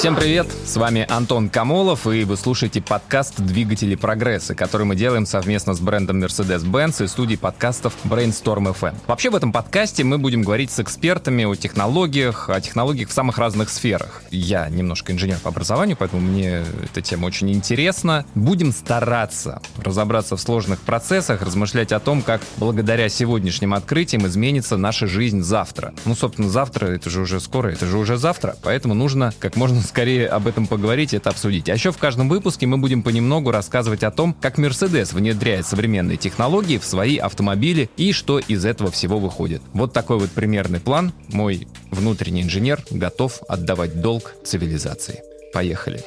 Всем привет! С вами Антон Камолов, и вы слушаете подкаст «Двигатели прогресса», который мы делаем совместно с брендом Mercedes-Benz и студией подкастов Brainstorm FM. Вообще в этом подкасте мы будем говорить с экспертами о технологиях, о технологиях в самых разных сферах. Я немножко инженер по образованию, поэтому мне эта тема очень интересна. Будем стараться разобраться в сложных процессах, размышлять о том, как благодаря сегодняшним открытиям изменится наша жизнь завтра. Ну, собственно, завтра, это же уже скоро, это же уже завтра, поэтому нужно как можно скорее об этом поговорить это обсудить. А еще в каждом выпуске мы будем понемногу рассказывать о том, как Mercedes внедряет современные технологии в свои автомобили и что из этого всего выходит. Вот такой вот примерный план. Мой внутренний инженер готов отдавать долг цивилизации. Поехали.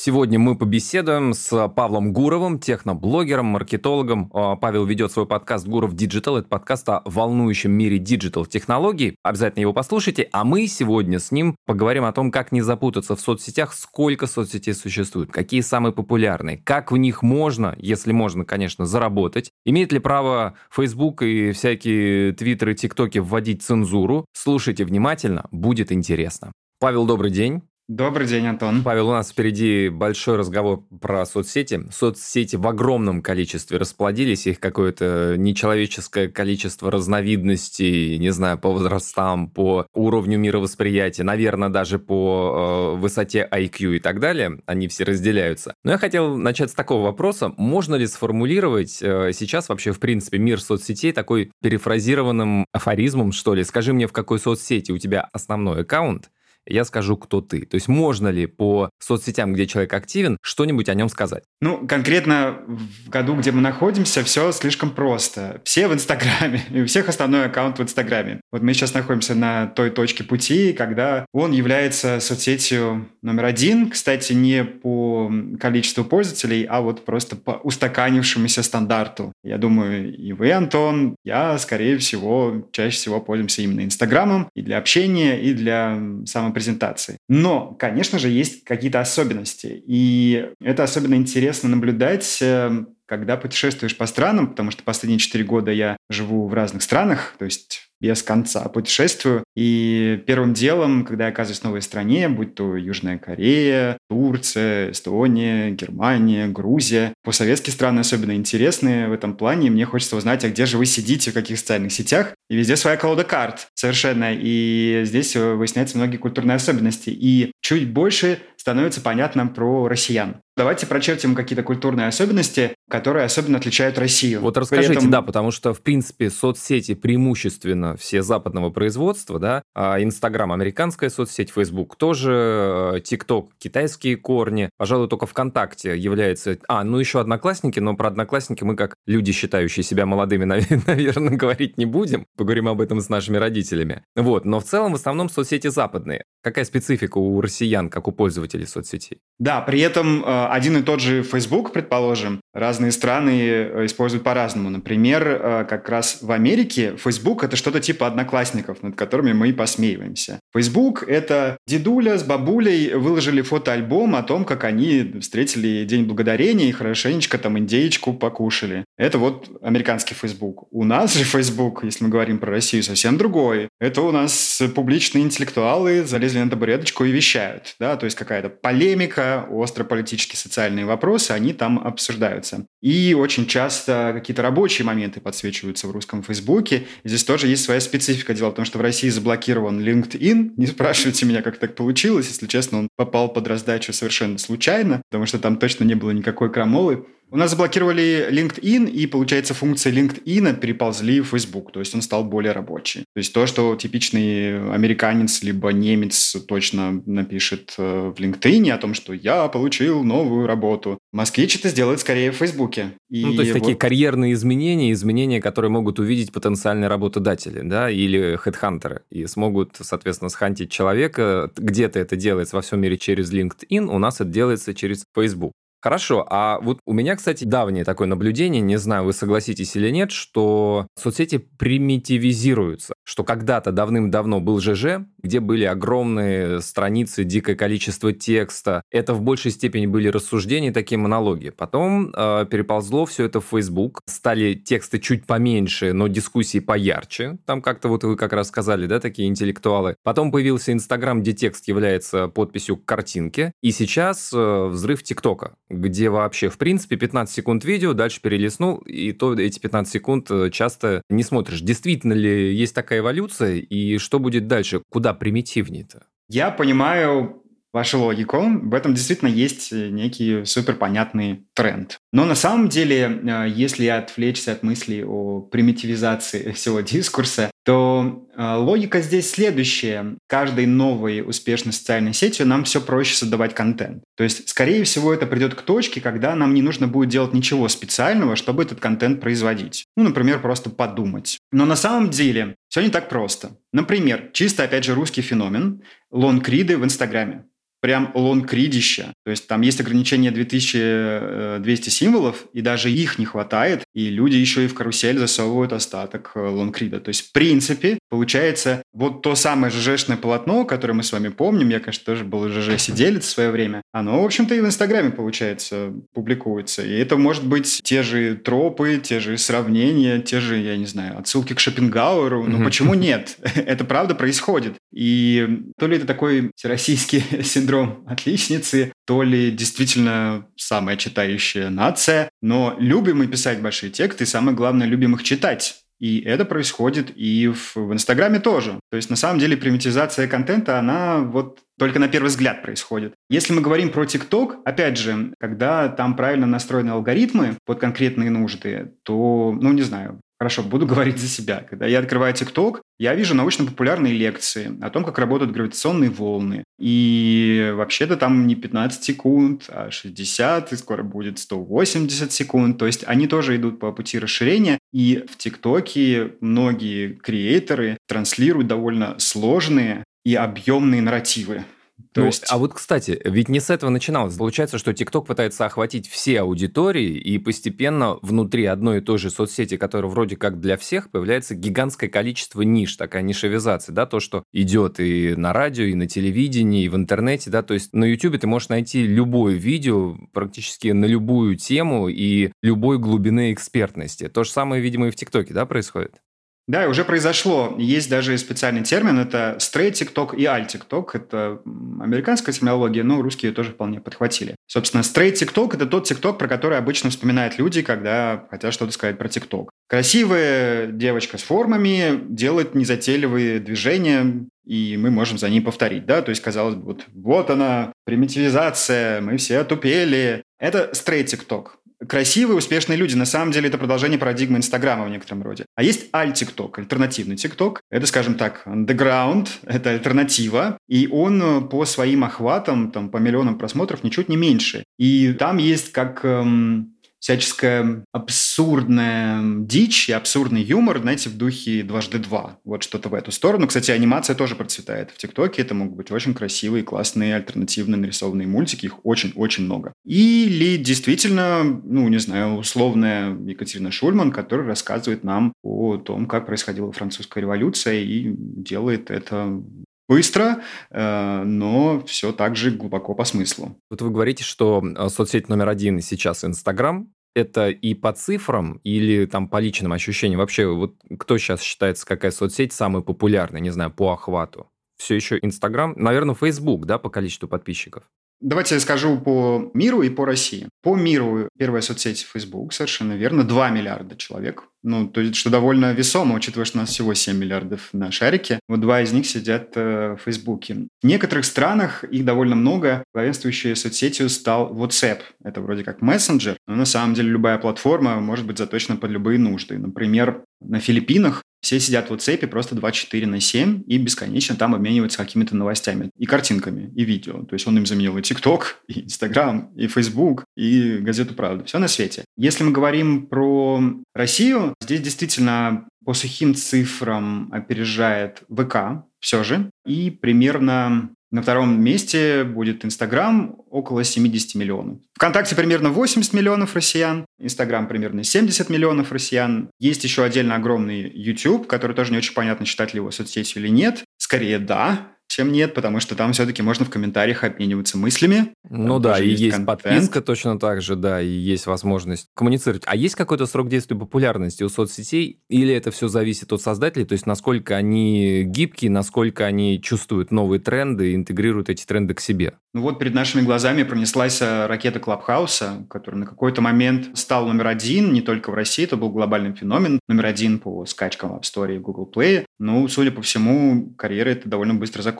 Сегодня мы побеседуем с Павлом Гуровым, техноблогером, маркетологом. А, Павел ведет свой подкаст «Гуров Digital». Это подкаст о волнующем мире digital-технологий. Обязательно его послушайте. А мы сегодня с ним поговорим о том, как не запутаться в соцсетях, сколько соцсетей существует, какие самые популярные, как в них можно, если можно, конечно, заработать, имеет ли право Facebook и всякие твиттеры, тиктоки вводить цензуру. Слушайте внимательно, будет интересно. Павел, добрый день. Добрый день, Антон. Павел, у нас впереди большой разговор про соцсети. Соцсети в огромном количестве расплодились, их какое-то нечеловеческое количество разновидностей, не знаю, по возрастам, по уровню мировосприятия, наверное, даже по э, высоте IQ и так далее. Они все разделяются. Но я хотел начать с такого вопроса. Можно ли сформулировать э, сейчас вообще, в принципе, мир соцсетей такой перефразированным афоризмом, что ли? Скажи мне, в какой соцсети у тебя основной аккаунт, я скажу, кто ты. То есть можно ли по соцсетям, где человек активен, что-нибудь о нем сказать? Ну, конкретно в году, где мы находимся, все слишком просто. Все в Инстаграме, и у всех основной аккаунт в Инстаграме. Вот мы сейчас находимся на той точке пути, когда он является соцсетью номер один, кстати, не по количеству пользователей, а вот просто по устаканившемуся стандарту. Я думаю, и вы, Антон, я, скорее всего, чаще всего пользуемся именно Инстаграмом и для общения, и для самопредставления презентации. Но, конечно же, есть какие-то особенности. И это особенно интересно наблюдать эм, когда путешествуешь по странам, потому что последние четыре года я живу в разных странах, то есть без конца путешествую. И первым делом, когда я оказываюсь в новой стране, будь то Южная Корея, Турция, Эстония, Германия, Грузия, постсоветские страны особенно интересные в этом плане. Мне хочется узнать, а где же вы сидите, в каких социальных сетях. И везде своя колода карт совершенно. И здесь выясняются многие культурные особенности. И чуть больше становится понятно про россиян. Давайте прочертим какие-то культурные особенности, которые особенно отличают Россию. Вот расскажите, этом... да, потому что, в принципе, соцсети преимущественно все западного производства, да, а Инстаграм американская соцсеть, Фейсбук тоже, э, ТикТок китайские корни, пожалуй, только ВКонтакте является... А, ну еще Одноклассники, но про Одноклассники мы, как люди, считающие себя молодыми, наверное, говорить не будем, поговорим об этом с нашими родителями. Вот, но в целом в основном соцсети западные. Какая специфика у россиян, как у пользователей соцсетей? Да, при этом э, один и тот же Facebook, предположим, разные страны э, используют по-разному. Например, э, как раз в Америке Facebook — это что-то типа одноклассников, над которыми мы посмеиваемся. Facebook — это дедуля с бабулей выложили фотоальбом о том, как они встретили День Благодарения и хорошенечко там индеечку покушали. Это вот американский Facebook. У нас же Facebook, если мы говорим про Россию, совсем другой. Это у нас публичные интеллектуалы залезли на табуреточку и вещают. Да? То есть какая-то полемика, остро политические социальные вопросы, они там обсуждаются. И очень часто какие-то рабочие моменты подсвечиваются в русском Фейсбуке. Здесь тоже есть своя специфика. Дело в том, что в России заблокирован LinkedIn. Не спрашивайте меня, как так получилось. Если честно, он попал под раздачу совершенно случайно, потому что там точно не было никакой крамолы. У нас заблокировали LinkedIn, и, получается, функции LinkedIn переползли в Facebook, то есть он стал более рабочий. То есть то, что типичный американец либо немец точно напишет э, в LinkedIn о том, что я получил новую работу, москвич это сделает скорее в Facebook. И ну, то есть вот... такие карьерные изменения, изменения, которые могут увидеть потенциальные работодатели, да, или хедхантеры, и смогут, соответственно, схантить человека. Где-то это делается во всем мире через LinkedIn, у нас это делается через Facebook. Хорошо, а вот у меня, кстати, давнее такое наблюдение, не знаю, вы согласитесь или нет, что соцсети примитивизируются. Что когда-то давным-давно был ЖЖ, где были огромные страницы, дикое количество текста. Это в большей степени были рассуждения, такие монологи. Потом э, переползло все это в Facebook, стали тексты чуть поменьше, но дискуссии поярче. Там как-то вот вы как раз сказали, да, такие интеллектуалы. Потом появился Инстаграм, где текст является подписью к картинке. И сейчас э, взрыв ТикТока, где вообще, в принципе, 15 секунд видео, дальше перелистнул, и то эти 15 секунд э, часто не смотришь. Действительно ли есть такая эволюция, и что будет дальше? Куда примитивнее-то? Я понимаю вашу логику. В этом действительно есть э, некий суперпонятный тренд. Но на самом деле, э, если отвлечься от мысли о примитивизации всего дискурса, то э, логика здесь следующая. Каждой новой успешной социальной сетью нам все проще создавать контент. То есть, скорее всего, это придет к точке, когда нам не нужно будет делать ничего специального, чтобы этот контент производить. Ну, например, просто подумать. Но на самом деле все не так просто. Например, чисто, опять же, русский феномен – лонгриды в Инстаграме прям лонгридища. То есть там есть ограничение 2200 символов, и даже их не хватает, и люди еще и в карусель засовывают остаток э, лонгрида. То есть, в принципе, получается вот то самое ЖЖшное полотно, которое мы с вами помним, я, конечно, тоже был ЖЖ-сиделец в свое время, оно, в общем-то, и в Инстаграме, получается, публикуется. И это может быть те же тропы, те же сравнения, те же, я не знаю, отсылки к Шопенгауэру. Но почему нет? Это правда происходит. И то ли это такой всероссийский синдром отличницы, то ли действительно самая читающая нация, но любим мы писать большие тексты, и самое главное, любим их читать. И это происходит и в, в Инстаграме тоже. То есть, на самом деле, примитивизация контента, она вот только на первый взгляд происходит. Если мы говорим про ТикТок, опять же, когда там правильно настроены алгоритмы под конкретные нужды, то, ну, не знаю, Хорошо, буду говорить за себя. Когда я открываю ТикТок, я вижу научно-популярные лекции о том, как работают гравитационные волны. И вообще-то там не 15 секунд, а 60, и скоро будет 180 секунд. То есть они тоже идут по пути расширения. И в ТикТоке многие креаторы транслируют довольно сложные и объемные нарративы. То ну, есть... А вот, кстати, ведь не с этого начиналось. Получается, что TikTok пытается охватить все аудитории, и постепенно внутри одной и той же соцсети, которая вроде как для всех, появляется гигантское количество ниш, такая нишевизация, да, то, что идет и на радио, и на телевидении, и в интернете, да, то есть на YouTube ты можешь найти любое видео практически на любую тему и любой глубины экспертности. То же самое, видимо, и в ТикТоке, да, происходит? Да, уже произошло. Есть даже специальный термин, это TikTok и TikTok. Это американская терминология, но русские тоже вполне подхватили. Собственно, TikTok – это тот TikTok, про который обычно вспоминают люди, когда хотят что-то сказать про TikTok. Красивая девочка с формами делает незатейливые движения, и мы можем за ней повторить, да, то есть, казалось бы, вот, вот она, примитивизация, мы все отупели. Это straight TikTok красивые, успешные люди. На самом деле это продолжение парадигмы Инстаграма в некотором роде. А есть аль-тикток, альтернативный тикток. Это, скажем так, underground, это альтернатива. И он э, по своим охватам, там, по миллионам просмотров ничуть не меньше. И там есть как... Эм, всяческая абсурдная дичь и абсурдный юмор, знаете, в духе дважды два. Вот что-то в эту сторону. Кстати, анимация тоже процветает в ТикТоке. Это могут быть очень красивые, классные, альтернативно нарисованные мультики. Их очень-очень много. Или действительно, ну, не знаю, условная Екатерина Шульман, которая рассказывает нам о том, как происходила французская революция и делает это быстро, э, но все так же глубоко по смыслу. Вот вы говорите, что э, соцсеть номер один сейчас Инстаграм. Это и по цифрам или там по личным ощущениям? Вообще, вот кто сейчас считается, какая соцсеть самая популярная, не знаю, по охвату? Все еще Инстаграм, наверное, Фейсбук, да, по количеству подписчиков? Давайте я скажу по миру и по России. По миру первая соцсеть Facebook, совершенно верно, 2 миллиарда человек. Ну, то есть, что довольно весомо, учитывая, что у нас всего 7 миллиардов на шарике. Вот два из них сидят э, в Фейсбуке. В некоторых странах их довольно много. Главенствующей соцсетью стал WhatsApp. Это вроде как мессенджер, но на самом деле любая платформа может быть заточена под любые нужды. Например, на Филиппинах все сидят в WhatsApp просто 24 на 7 и бесконечно там обмениваются какими-то новостями и картинками, и видео. То есть он им заменил и TikTok, и Instagram, и Facebook, и газету «Правда». Все на свете. Если мы говорим про Россию, здесь действительно по сухим цифрам опережает ВК все же. И примерно На втором месте будет Инстаграм, около 70 миллионов. ВКонтакте примерно 80 миллионов россиян, Инстаграм примерно 70 миллионов россиян. Есть еще отдельно огромный YouTube, который тоже не очень понятно, считать ли его соцсетью или нет. Скорее, да, чем нет, потому что там все-таки можно в комментариях обмениваться мыслями. Ну да, и есть, есть подписка точно так же, да, и есть возможность коммуницировать. А есть какой-то срок действия популярности у соцсетей, или это все зависит от создателей, то есть насколько они гибкие, насколько они чувствуют новые тренды и интегрируют эти тренды к себе? Ну вот перед нашими глазами пронеслась э, ракета Клабхауса, который на какой-то момент стал номер один не только в России, это был глобальный феномен, номер один по скачкам в App Store и Google Play. Ну, судя по всему, карьера это довольно быстро закончилась.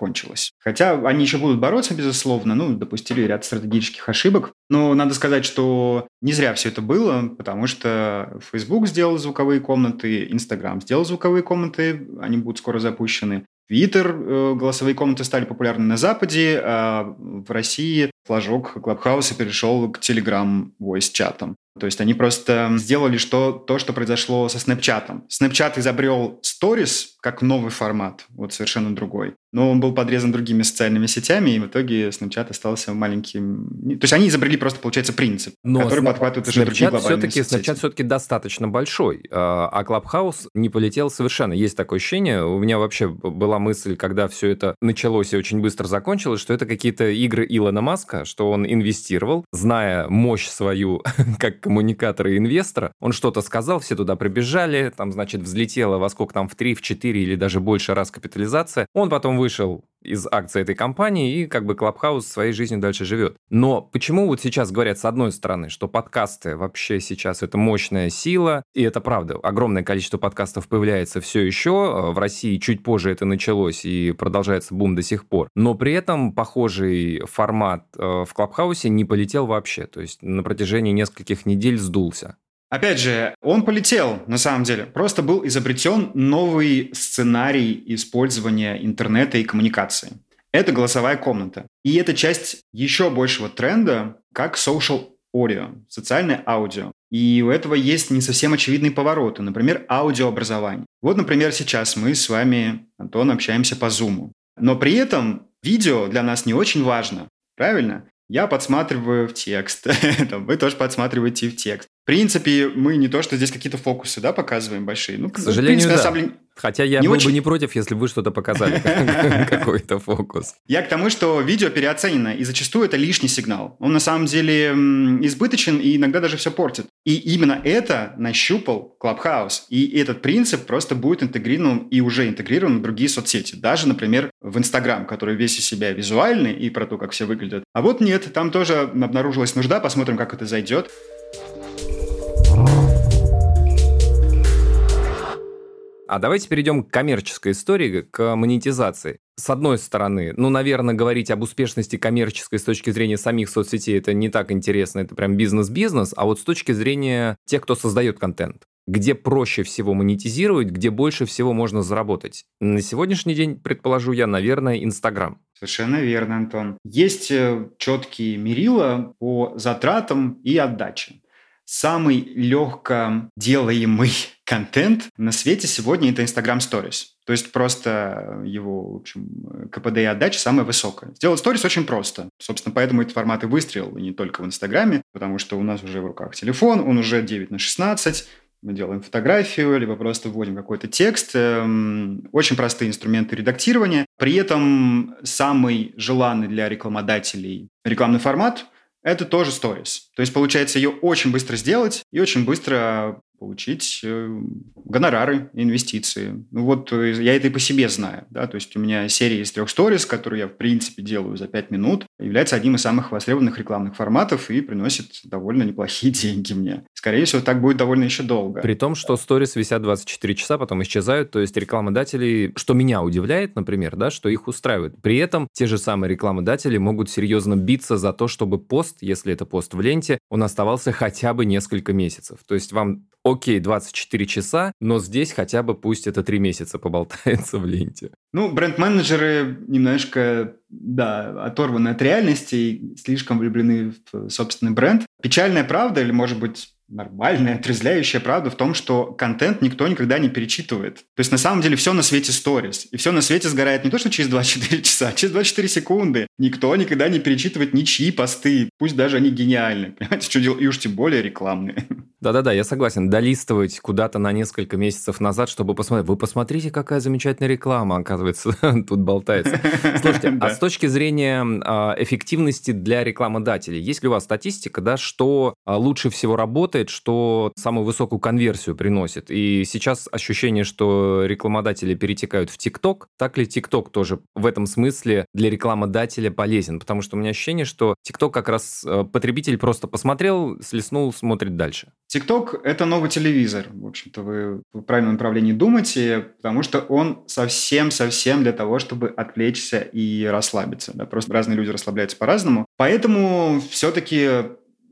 Хотя они еще будут бороться, безусловно, ну, допустили ряд стратегических ошибок. Но надо сказать, что не зря все это было, потому что Facebook сделал звуковые комнаты, Instagram сделал звуковые комнаты, они будут скоро запущены. Твиттер, э, голосовые комнаты стали популярны на Западе, а в России флажок Клабхауса перешел к Telegram voice чатам. То есть они просто сделали что, то, что произошло со Snapchat. Snapchat изобрел Stories как новый формат, вот совершенно другой. Но он был подрезан другими социальными сетями, и в итоге Snapchat остался маленьким... То есть они изобрели просто, получается, принцип, Но который Snap... подхватывает уже другие глобальные все-таки. Snapchat все-таки достаточно большой, а, а Clubhouse не полетел совершенно. Есть такое ощущение. У меня вообще была мысль, когда все это началось и очень быстро закончилось, что это какие-то игры Илона Маска, что он инвестировал, зная мощь свою как коммуникатора и инвестора, он что-то сказал, все туда прибежали, там, значит, взлетело во сколько там, в 3, в 4 или даже больше раз капитализация. Он потом вышел из акций этой компании, и как бы Клабхаус своей жизнью дальше живет. Но почему вот сейчас говорят с одной стороны, что подкасты вообще сейчас это мощная сила, и это правда, огромное количество подкастов появляется все еще, в России чуть позже это началось и продолжается бум до сих пор, но при этом похожий формат э, в Клабхаусе не полетел вообще, то есть на протяжении нескольких недель сдулся. Опять же, он полетел, на самом деле. Просто был изобретен новый сценарий использования интернета и коммуникации. Это голосовая комната. И это часть еще большего тренда, как social audio, социальное аудио. И у этого есть не совсем очевидные повороты. Например, аудиообразование. Вот, например, сейчас мы с вами, Антон, общаемся по Zoom. Но при этом видео для нас не очень важно. Правильно? Я подсматриваю в текст, вы тоже подсматриваете в текст. В принципе, мы не то, что здесь какие-то фокусы да, показываем большие. Ну, К сожалению, принципе, да. Самом... Хотя я не был очень... бы не против, если бы вы что-то показали, какой-то фокус. Я к тому, что видео переоценено, и зачастую это лишний сигнал. Он на самом деле избыточен и иногда даже все портит. И именно это нащупал Clubhouse. И этот принцип просто будет интегрирован и уже интегрирован в другие соцсети. Даже, например, в Instagram, который весь из себя визуальный и про то, как все выглядят. А вот нет, там тоже обнаружилась нужда, посмотрим, как это зайдет. А давайте перейдем к коммерческой истории, к монетизации. С одной стороны, ну, наверное, говорить об успешности коммерческой с точки зрения самих соцсетей это не так интересно, это прям бизнес-бизнес, а вот с точки зрения тех, кто создает контент где проще всего монетизировать, где больше всего можно заработать. На сегодняшний день, предположу я, наверное, Инстаграм. Совершенно верно, Антон. Есть э, четкие мерила по затратам и отдаче. Самый легко делаемый контент на свете сегодня это Instagram Stories. То есть просто его, в общем, КПД и отдача самая высокая. Сделать сторис очень просто. Собственно, поэтому этот формат и выстрелил, и не только в Инстаграме, потому что у нас уже в руках телефон, он уже 9 на 16, мы делаем фотографию, либо просто вводим какой-то текст. Эм, очень простые инструменты редактирования. При этом самый желанный для рекламодателей рекламный формат – это тоже сторис. То есть, получается, ее очень быстро сделать и очень быстро получить э, гонорары, инвестиции. Ну вот э, я это и по себе знаю. Да? То есть у меня серия из трех сторис, которую я в принципе делаю за пять минут, является одним из самых востребованных рекламных форматов и приносит довольно неплохие деньги мне. Скорее всего, так будет довольно еще долго. При том, что сторис висят 24 часа, потом исчезают, то есть рекламодатели, что меня удивляет, например, да, что их устраивает. При этом те же самые рекламодатели могут серьезно биться за то, чтобы пост, если это пост в ленте, он оставался хотя бы несколько месяцев. То есть вам окей, 24 часа, но здесь хотя бы пусть это 3 месяца поболтается в ленте. Ну, бренд-менеджеры немножко, да, оторваны от реальности и слишком влюблены в собственный бренд. Печальная правда или, может быть, нормальная, отрезляющая правда в том, что контент никто никогда не перечитывает. То есть на самом деле все на свете сторис. И все на свете сгорает не то, что через 24 часа, а через 24 секунды. Никто никогда не перечитывает ничьи посты, пусть даже они гениальны. Понимаете, что делать? И уж тем более рекламные. Да-да-да, я согласен. Долистывать куда-то на несколько месяцев назад, чтобы посмотреть. Вы посмотрите, какая замечательная реклама, оказывается, тут болтается. Слушайте, а с точки зрения а, эффективности для рекламодателей, есть ли у вас статистика, да, что а, лучше всего работает, что самую высокую конверсию приносит? И сейчас ощущение, что рекламодатели перетекают в ТикТок. Так ли ТикТок тоже в этом смысле для рекламодателя полезен? Потому что у меня ощущение, что ТикТок как раз а, потребитель просто посмотрел, слеснул, смотрит дальше. ТикТок – это новый телевизор. В общем-то, вы в правильном направлении думаете, потому что он совсем-совсем для того, чтобы отвлечься и расслабиться. Да? Просто разные люди расслабляются по-разному. Поэтому все-таки,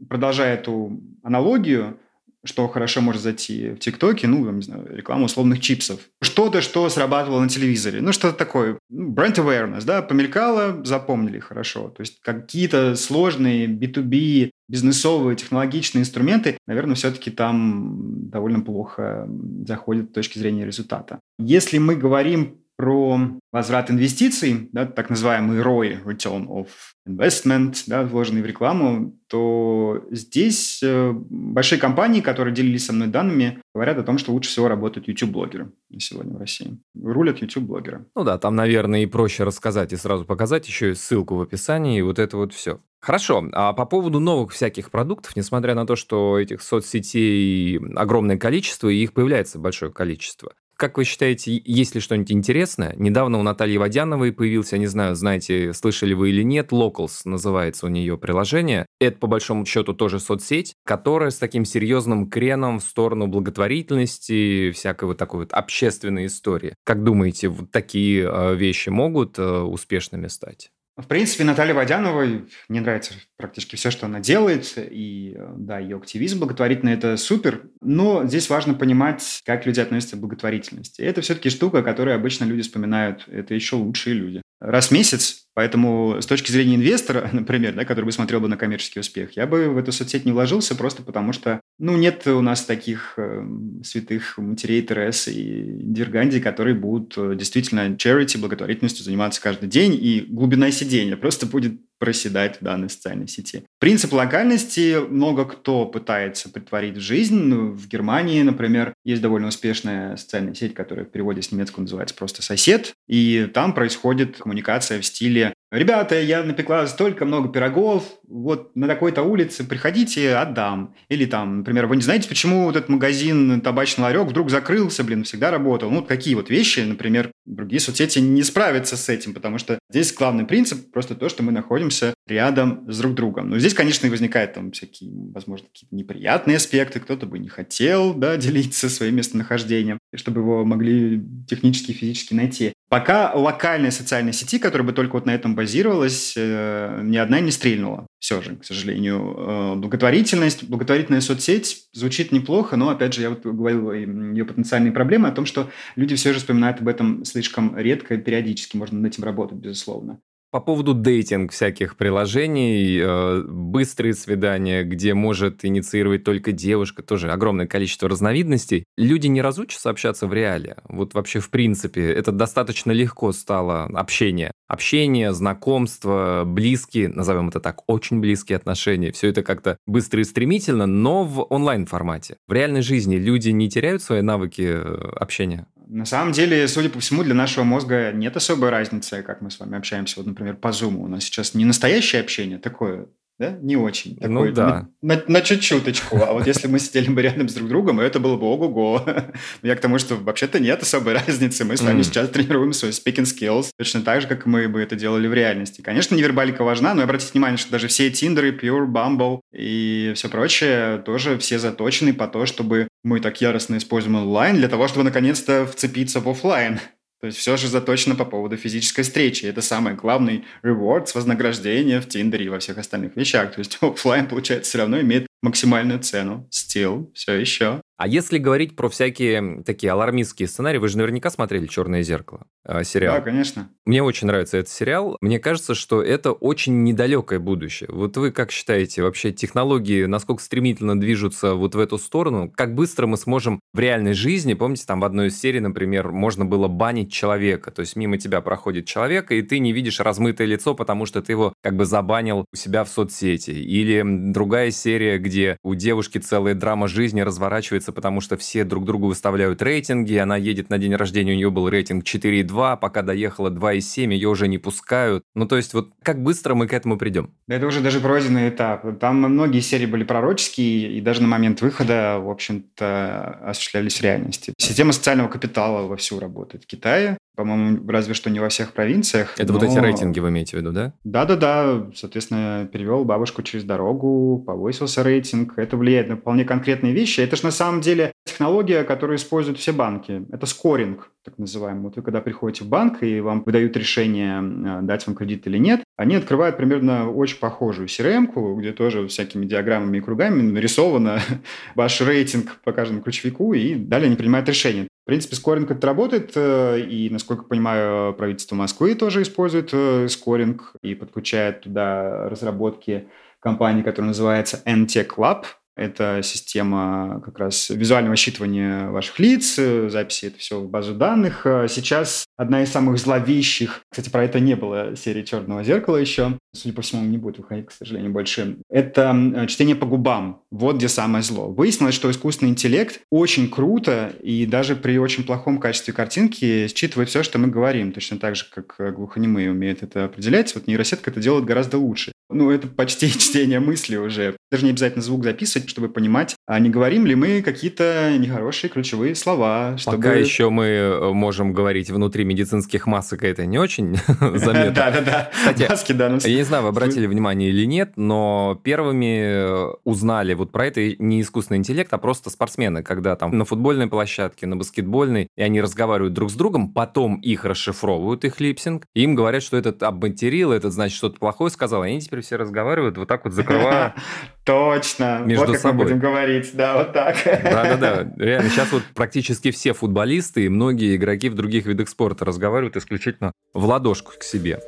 продолжая эту аналогию, что хорошо может зайти в ТикТоке, ну, не знаю, реклама условных чипсов. Что-то, что срабатывало на телевизоре. Ну, что-то такое. Ну, бренд awareness, да, помелькало, запомнили хорошо. То есть какие-то сложные B2B бизнесовые, технологичные инструменты, наверное, все-таки там довольно плохо заходят с точки зрения результата. Если мы говорим про возврат инвестиций, да, так называемый ROI, Return of Investment, да, вложенный в рекламу, то здесь э, большие компании, которые делились со мной данными, говорят о том, что лучше всего работают YouTube-блогеры сегодня в России. Рулят YouTube-блогеры. Ну да, там, наверное, и проще рассказать и сразу показать, еще и ссылку в описании, и вот это вот все. Хорошо, а по поводу новых всяких продуктов, несмотря на то, что этих соцсетей огромное количество, и их появляется большое количество, как вы считаете, есть ли что-нибудь интересное? Недавно у Натальи Водяновой появился, не знаю, знаете, слышали вы или нет, Locals называется у нее приложение. Это, по большому счету, тоже соцсеть, которая с таким серьезным креном в сторону благотворительности, всякой вот такой вот общественной истории. Как думаете, вот такие э, вещи могут э, успешными стать? В принципе, Наталье Водяновой мне нравится практически все, что она делает, и да, ее активизм благотворительный – это супер, но здесь важно понимать, как люди относятся к благотворительности. Это все-таки штука, которую обычно люди вспоминают, это еще лучшие люди. Раз в месяц Поэтому с точки зрения инвестора, например, да, который бы смотрел бы на коммерческий успех, я бы в эту соцсеть не вложился просто потому, что ну, нет у нас таких э, святых матерей Терес и Дирганди, которые будут э, действительно charity, благотворительностью заниматься каждый день, и глубина сидения просто будет проседать в данной социальной сети. Принцип локальности много кто пытается притворить в жизнь. Ну, в Германии, например, есть довольно успешная социальная сеть, которая в переводе с немецкого называется просто «сосед», и там происходит коммуникация в стиле Ребята, я напекла столько много пирогов, вот на такой-то улице приходите, отдам. Или там, например, вы не знаете, почему вот этот магазин табачный ларек вдруг закрылся, блин, всегда работал. Ну, какие вот вещи, например, другие соцсети не справятся с этим, потому что здесь главный принцип просто то, что мы находимся рядом с друг другом. Но здесь, конечно, и возникают там всякие, возможно, какие-то неприятные аспекты, кто-то бы не хотел, да, делиться своим местонахождением, чтобы его могли технически физически найти. Пока локальной социальной сети, которая бы только вот на этом базировалась, э, ни одна не стрельнула. Все же, к сожалению. Э, благотворительность, благотворительная соцсеть звучит неплохо, но, опять же, я вот говорил о ее потенциальные проблемы, о том, что люди все же вспоминают об этом слишком редко и периодически. Можно над этим работать, безусловно. По поводу дейтинг всяких приложений, э, быстрые свидания, где может инициировать только девушка, тоже огромное количество разновидностей. Люди не разучатся общаться в реале. Вот вообще в принципе это достаточно легко стало общение. Общение, знакомство, близкие, назовем это так, очень близкие отношения. Все это как-то быстро и стремительно, но в онлайн-формате. В реальной жизни люди не теряют свои навыки э, общения? На самом деле, судя по всему, для нашего мозга нет особой разницы, как мы с вами общаемся. Вот, например, по Zoom. У нас сейчас не настоящее общение, такое да? Не очень. Ну такой, ну да. На, на, на чуть-чуточку. А вот если мы сидели бы рядом с друг другом, это было бы ого-го. Я к тому, что вообще-то нет особой разницы. Мы с вами mm. сейчас тренируем свой speaking skills точно так же, как мы бы это делали в реальности. Конечно, невербалика важна, но обратите внимание, что даже все Тиндеры, Pure, Bumble и все прочее тоже все заточены по то, чтобы мы так яростно используем онлайн для того, чтобы наконец-то вцепиться в офлайн. То есть все же заточено по поводу физической встречи. Это самый главный reward, вознаграждение в Тиндере и во всех остальных вещах. То есть офлайн, получается, все равно имеет максимальную цену. Still, все еще. А если говорить про всякие такие алармистские сценарии, вы же наверняка смотрели «Черное зеркало» э, сериал. Да, конечно. Мне очень нравится этот сериал. Мне кажется, что это очень недалекое будущее. Вот вы как считаете, вообще технологии насколько стремительно движутся вот в эту сторону? Как быстро мы сможем в реальной жизни, помните, там в одной из серий, например, можно было банить человека, то есть мимо тебя проходит человек, и ты не видишь размытое лицо, потому что ты его как бы забанил у себя в соцсети. Или другая серия, где у девушки целая драма жизни разворачивается потому что все друг другу выставляют рейтинги. Она едет на день рождения, у нее был рейтинг 4,2, пока доехала 2,7, ее уже не пускают. Ну, то есть вот как быстро мы к этому придем? Это уже даже пройденный этап. Там многие серии были пророческие, и даже на момент выхода, в общем-то, осуществлялись в реальности. Система социального капитала вовсю работает в Китае. По-моему, разве что не во всех провинциях. Это но... вот эти рейтинги вы имеете в виду, да? Да-да-да. Соответственно, перевел бабушку через дорогу, повысился рейтинг. Это влияет на вполне конкретные вещи. Это же на самом деле технология, которую используют все банки. Это скоринг, так называемый. Вот вы когда приходите в банк и вам выдают решение, э, дать вам кредит или нет, они открывают примерно очень похожую crm где тоже всякими диаграммами и кругами нарисовано ваш рейтинг по каждому ключевику, и далее они принимают решение. В принципе, скоринг это работает, э, и, насколько понимаю, правительство Москвы тоже использует э, скоринг и подключает туда разработки компании, которая называется NTech Lab. Это система как раз визуального считывания ваших лиц, э, записи это все в базу данных. Сейчас одна из самых зловещих, кстати, про это не было серии «Черного зеркала» еще, судя по всему, не будет выходить, к сожалению, больше. Это чтение по губам. Вот где самое зло. Выяснилось, что искусственный интеллект очень круто и даже при очень плохом качестве картинки считывает все, что мы говорим. Точно так же, как глухонемые умеют это определять. Вот нейросетка это делает гораздо лучше. Ну, это почти чтение мысли уже. Даже не обязательно звук записывать, чтобы понимать, а не говорим ли мы какие-то нехорошие ключевые слова. Чтобы... Пока еще мы э, можем говорить внутри медицинских масок, это не очень заметно. Да-да-да, маски, да. Ну, я не знаю, вы обратили внимание или нет, но первыми э, узнали вот про это не искусственный интеллект, а просто спортсмены, когда там на футбольной площадке, на баскетбольной, и они разговаривают друг с другом, потом их расшифровывают, их липсинг, им говорят, что этот обматерил, этот, значит, что-то плохое сказал, и они теперь все разговаривают вот так вот закрывая Точно. Между вот как собой. мы будем говорить, да, вот так. Да-да-да. Реально, сейчас вот практически все футболисты и многие игроки в других видах спорта разговаривают исключительно в ладошку к себе.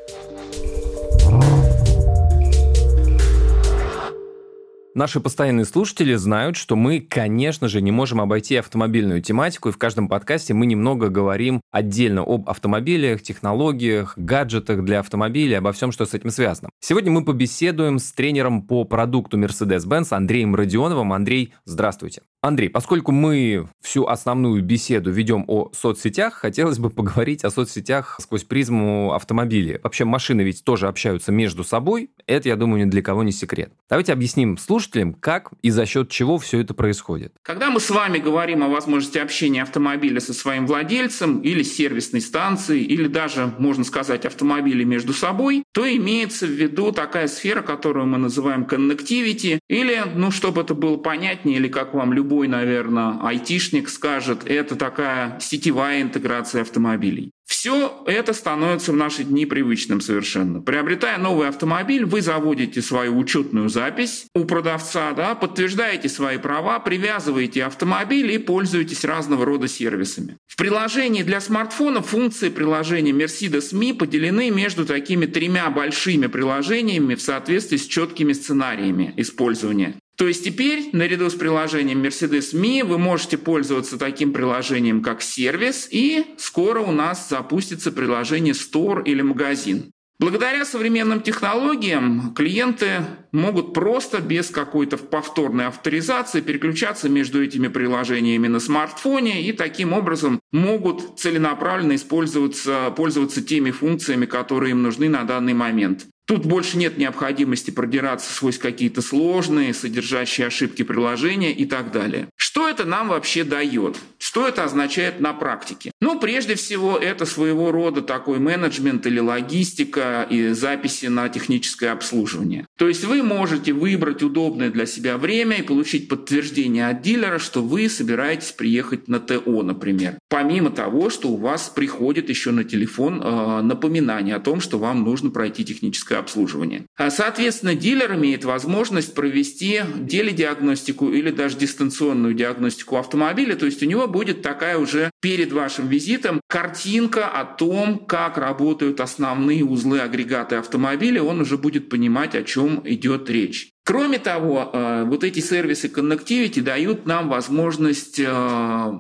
Наши постоянные слушатели знают, что мы, конечно же, не можем обойти автомобильную тематику, и в каждом подкасте мы немного говорим отдельно об автомобилях, технологиях, гаджетах для автомобиля, обо всем, что с этим связано. Сегодня мы побеседуем с тренером по продукту Mercedes-Benz Андреем Родионовым. Андрей, здравствуйте. Андрей, поскольку мы всю основную беседу ведем о соцсетях, хотелось бы поговорить о соцсетях сквозь призму автомобиля. Вообще машины ведь тоже общаются между собой, это, я думаю, ни для кого не секрет. Давайте объясним слушателям, как и за счет чего все это происходит. Когда мы с вами говорим о возможности общения автомобиля со своим владельцем или сервисной станцией, или даже, можно сказать, автомобиля между собой, то имеется в виду такая сфера, которую мы называем connectivity, или, ну, чтобы это было понятнее, или как вам любой любой, наверное, айтишник скажет, это такая сетевая интеграция автомобилей. Все это становится в наши дни привычным совершенно. Приобретая новый автомобиль, вы заводите свою учетную запись у продавца, да, подтверждаете свои права, привязываете автомобиль и пользуетесь разного рода сервисами. В приложении для смартфона функции приложения Mercedes Me поделены между такими тремя большими приложениями в соответствии с четкими сценариями использования. То есть теперь наряду с приложением Mercedes Me вы можете пользоваться таким приложением, как сервис, и скоро у нас запустится приложение Store или магазин. Благодаря современным технологиям клиенты могут просто без какой-то повторной авторизации переключаться между этими приложениями на смартфоне и таким образом могут целенаправленно использоваться, пользоваться теми функциями, которые им нужны на данный момент. Тут больше нет необходимости продираться сквозь какие-то сложные, содержащие ошибки приложения и так далее. Что это нам вообще дает? Что это означает на практике? Ну, прежде всего, это своего рода такой менеджмент или логистика и записи на техническое обслуживание. То есть вы можете выбрать удобное для себя время и получить подтверждение от дилера, что вы собираетесь приехать на ТО, например. Помимо того, что у вас приходит еще на телефон э, напоминание о том, что вам нужно пройти техническое обслуживание. А, соответственно, дилер имеет возможность провести теледиагностику или даже дистанционную диагностику автомобиля, то есть у него будет такая уже перед вашим визитом картинка о том, как работают основные узлы агрегаты автомобиля, он уже будет понимать, о чем идет речь. Кроме того, э, вот эти сервисы Connectivity дают нам возможность э,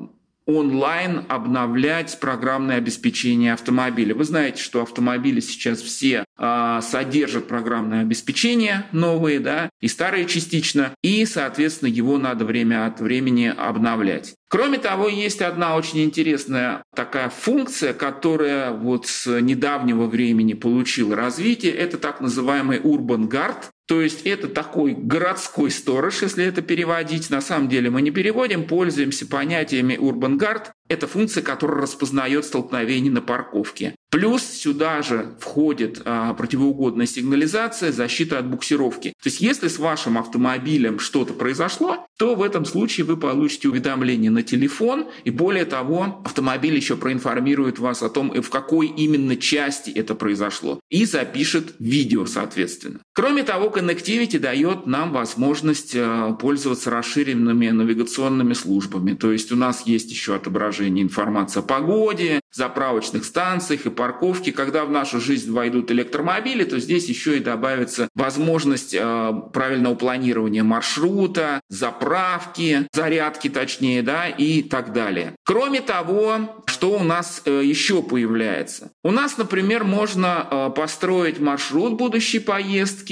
онлайн обновлять программное обеспечение автомобиля. Вы знаете, что автомобили сейчас все э, содержат программное обеспечение новые, да, и старые частично, и, соответственно, его надо время от времени обновлять. Кроме того, есть одна очень интересная такая функция, которая вот с недавнего времени получила развитие. Это так называемый Urban Guard. То есть это такой городской сторож, если это переводить. На самом деле мы не переводим, пользуемся понятиями Urban Guard. Это функция, которая распознает столкновение на парковке. Плюс сюда же входит а, противоугодная сигнализация, защита от буксировки. То есть если с вашим автомобилем что-то произошло, то в этом случае вы получите уведомление на телефон, и более того, автомобиль еще проинформирует вас о том, в какой именно части это произошло, и запишет видео, соответственно. Кроме того, Connectivity дает нам возможность а, пользоваться расширенными навигационными службами. То есть у нас есть еще отображение информации о погоде, заправочных станциях и парковке. Когда в нашу жизнь войдут электромобили, то здесь еще и добавится возможность э, правильного планирования маршрута, заправки, зарядки точнее, да, и так далее. Кроме того, что у нас э, еще появляется? У нас, например, можно э, построить маршрут будущей поездки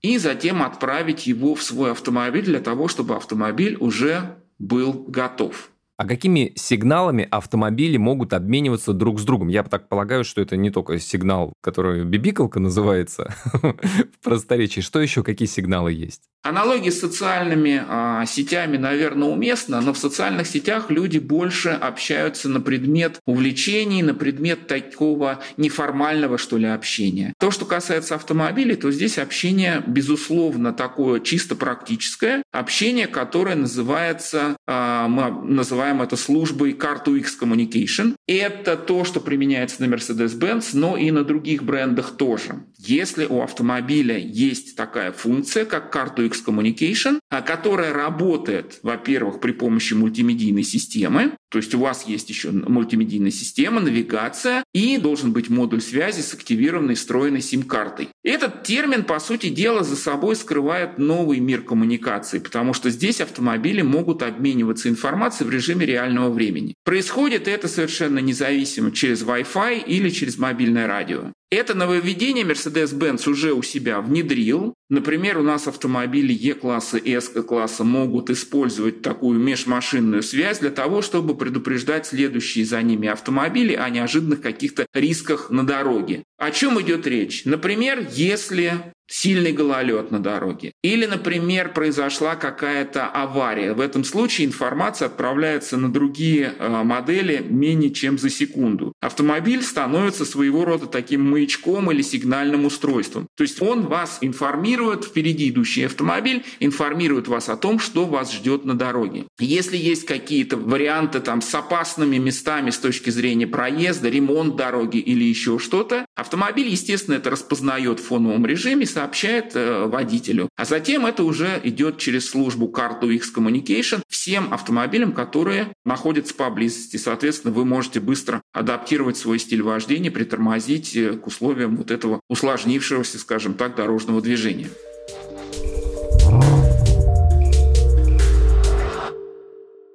и затем отправить его в свой автомобиль для того, чтобы автомобиль уже был готов. А какими сигналами автомобили могут обмениваться друг с другом? Я так полагаю, что это не только сигнал, который бибикалка называется в просторечии. Что еще, какие сигналы есть? Аналогии с социальными а, сетями, наверное, уместно, но в социальных сетях люди больше общаются на предмет увлечений, на предмет такого неформального, что ли, общения. То, что касается автомобилей, то здесь общение, безусловно, такое чисто практическое, общение, которое называется, а, мы называем это службой Car2X Communication. Это то, что применяется на Mercedes-Benz, но и на других брендах тоже. Если у автомобиля есть такая функция, как Car2X Communication, а, которая работает, во-первых, при помощи мультимедийной системы, то есть у вас есть еще мультимедийная система, навигация и должен быть модуль связи с активированной встроенной сим-картой. Этот термин, по сути дела, за собой скрывает новый мир коммуникации, потому что здесь автомобили могут обмениваться информацией в режиме реального времени. Происходит это совершенно независимо через Wi-Fi или через мобильное радио. Это нововведение Mercedes-Benz уже у себя внедрил. Например, у нас автомобили E-класса и S-класса могут использовать такую межмашинную связь для того, чтобы предупреждать следующие за ними автомобили о неожиданных каких-то рисках на дороге. О чем идет речь? Например, если сильный гололед на дороге. Или, например, произошла какая-то авария. В этом случае информация отправляется на другие э, модели менее чем за секунду. Автомобиль становится своего рода таким маячком или сигнальным устройством. То есть он вас информирует, впереди идущий автомобиль информирует вас о том, что вас ждет на дороге. Если есть какие-то варианты там с опасными местами с точки зрения проезда, ремонт дороги или еще что-то, автомобиль, естественно, это распознает в фоновом режиме, сообщает э, водителю. А затем это уже идет через службу карту X Communication всем автомобилям, которые находятся поблизости. Соответственно, вы можете быстро адаптировать свой стиль вождения, притормозить э, к условиям вот этого усложнившегося, скажем так, дорожного движения.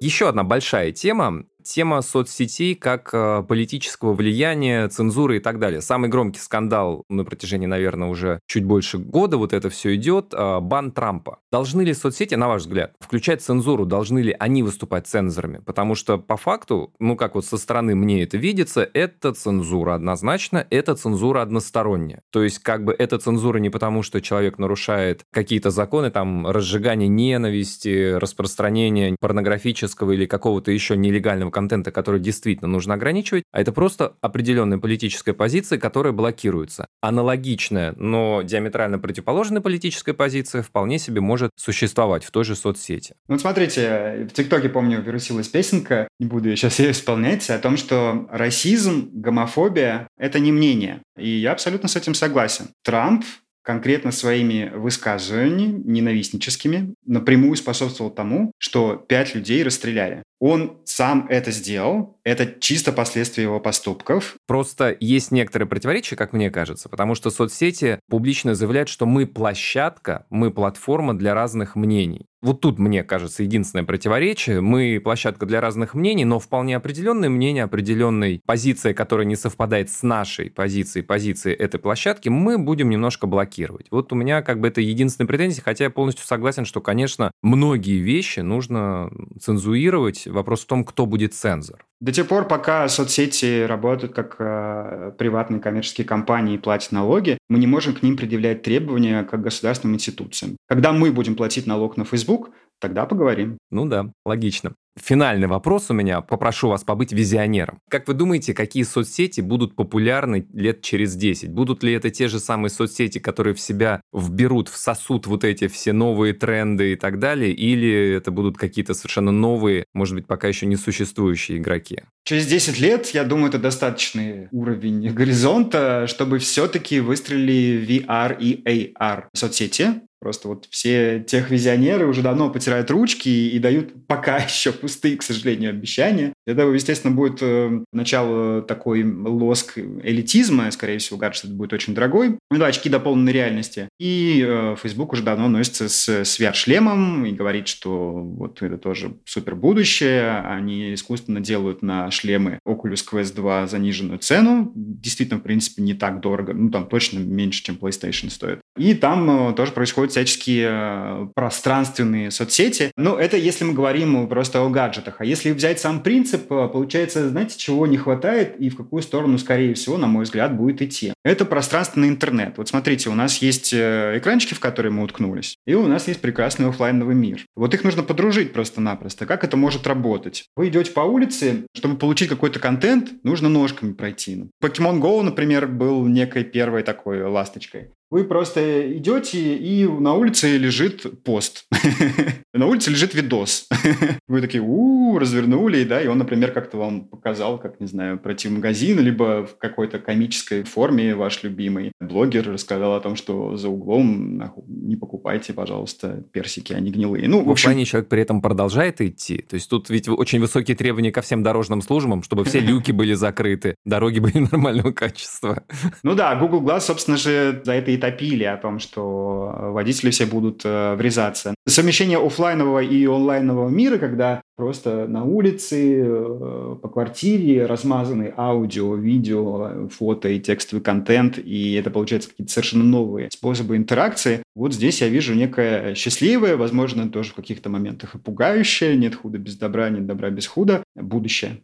Еще одна большая тема тема соцсетей как э, политического влияния, цензуры и так далее. Самый громкий скандал на протяжении, наверное, уже чуть больше года вот это все идет. Э, бан Трампа. Должны ли соцсети, на ваш взгляд, включать цензуру? Должны ли они выступать цензорами? Потому что по факту, ну как вот со стороны мне это видится, это цензура однозначно, это цензура односторонняя. То есть как бы это цензура не потому, что человек нарушает какие-то законы, там разжигание ненависти, распространение порнографического или какого-то еще нелегального контента, который действительно нужно ограничивать, а это просто определенная политическая позиция, которая блокируется. Аналогичная, но диаметрально противоположная политическая позиция вполне себе может существовать в той же соцсети. Ну, смотрите, в ТикТоке, помню, вирусилась песенка, не буду я сейчас ее исполнять, о том, что расизм, гомофобия – это не мнение. И я абсолютно с этим согласен. Трамп конкретно своими высказываниями ненавистническими напрямую способствовал тому, что пять людей расстреляли. Он сам это сделал, это чисто последствия его поступков. Просто есть некоторые противоречия, как мне кажется, потому что соцсети публично заявляют, что мы площадка, мы платформа для разных мнений. Вот тут, мне кажется, единственное противоречие. Мы площадка для разных мнений, но вполне определенное мнение, определенной позиция, которая не совпадает с нашей позицией, позицией этой площадки, мы будем немножко блокировать. Вот у меня как бы это единственная претензия, хотя я полностью согласен, что, конечно, многие вещи нужно цензурировать. Вопрос в том, кто будет цензор. До тех пор, пока соцсети работают как э, приватные коммерческие компании и платят налоги, мы не можем к ним предъявлять требования как государственным институциям. Когда мы будем платить налог на Facebook, тогда поговорим. Ну да, логично. Финальный вопрос у меня. Попрошу вас побыть визионером. Как вы думаете, какие соцсети будут популярны лет через 10? Будут ли это те же самые соцсети, которые в себя вберут, всосут вот эти все новые тренды и так далее? Или это будут какие-то совершенно новые, может быть, пока еще не существующие игроки? Через 10 лет, я думаю, это достаточный уровень горизонта, чтобы все-таки выстрелили VR и AR соцсети. Просто вот все тех визионеры уже давно потирают ручки и дают пока еще пустые, к сожалению, обещания. Это, естественно, будет э, начало такой лоск элитизма, скорее всего, гаджет будет очень дорогой. Ну да, очки дополненной реальности. И э, Facebook уже давно носится с, с VR-шлемом и говорит, что вот это тоже супер будущее. Они искусственно делают на шлемы Oculus Quest 2 заниженную цену. Действительно, в принципе, не так дорого. Ну, там точно меньше, чем PlayStation стоит. И там э, тоже происходят всяческие э, пространственные соцсети. Ну, это если мы говорим просто о гаджетах. А если взять сам принцип, э, получается, знаете, чего не хватает и в какую сторону, скорее всего, на мой взгляд, будет идти. Это пространственный интернет. Вот смотрите, у нас есть экранчики, в которые мы уткнулись, и у нас есть прекрасный офлайновый мир. Вот их нужно подружить просто-напросто. Как это может работать? Вы идете по улице, чтобы получить какой-то контент, нужно ножками пройти. Pokemon Go, например, был некой первой такой ласточкой. Вы просто идете, и на улице лежит пост. На улице лежит видос. Вы такие, у развернули, да, и он, например, как-то вам показал, как, не знаю, пройти в магазин, либо в какой-то комической форме ваш любимый блогер рассказал о том, что за углом не покупайте, пожалуйста, персики, они гнилые. Ну, в общем... В человек при этом продолжает идти. То есть тут ведь очень высокие требования ко всем дорожным службам, чтобы все люки были закрыты, дороги были нормального качества. Ну да, Google Glass, собственно же, за это и топили о том, что водители все будут э, врезаться. Совмещение офлайнового и онлайнового мира, когда просто на улице, э, по квартире размазаны аудио, видео, фото и текстовый контент, и это получается какие-то совершенно новые способы интеракции. Вот здесь я вижу некое счастливое, возможно, тоже в каких-то моментах и пугающее, нет худа без добра, нет добра без худа, будущее.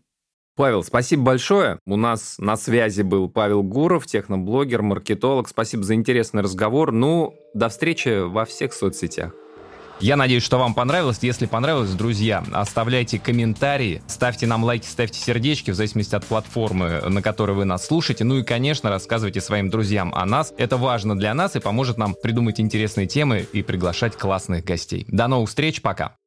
Павел, спасибо большое. У нас на связи был Павел Гуров, техноблогер, маркетолог. Спасибо за интересный разговор. Ну, до встречи во всех соцсетях. Я надеюсь, что вам понравилось. Если понравилось, друзья, оставляйте комментарии, ставьте нам лайки, ставьте сердечки, в зависимости от платформы, на которой вы нас слушаете. Ну и, конечно, рассказывайте своим друзьям о нас. Это важно для нас и поможет нам придумать интересные темы и приглашать классных гостей. До новых встреч, пока!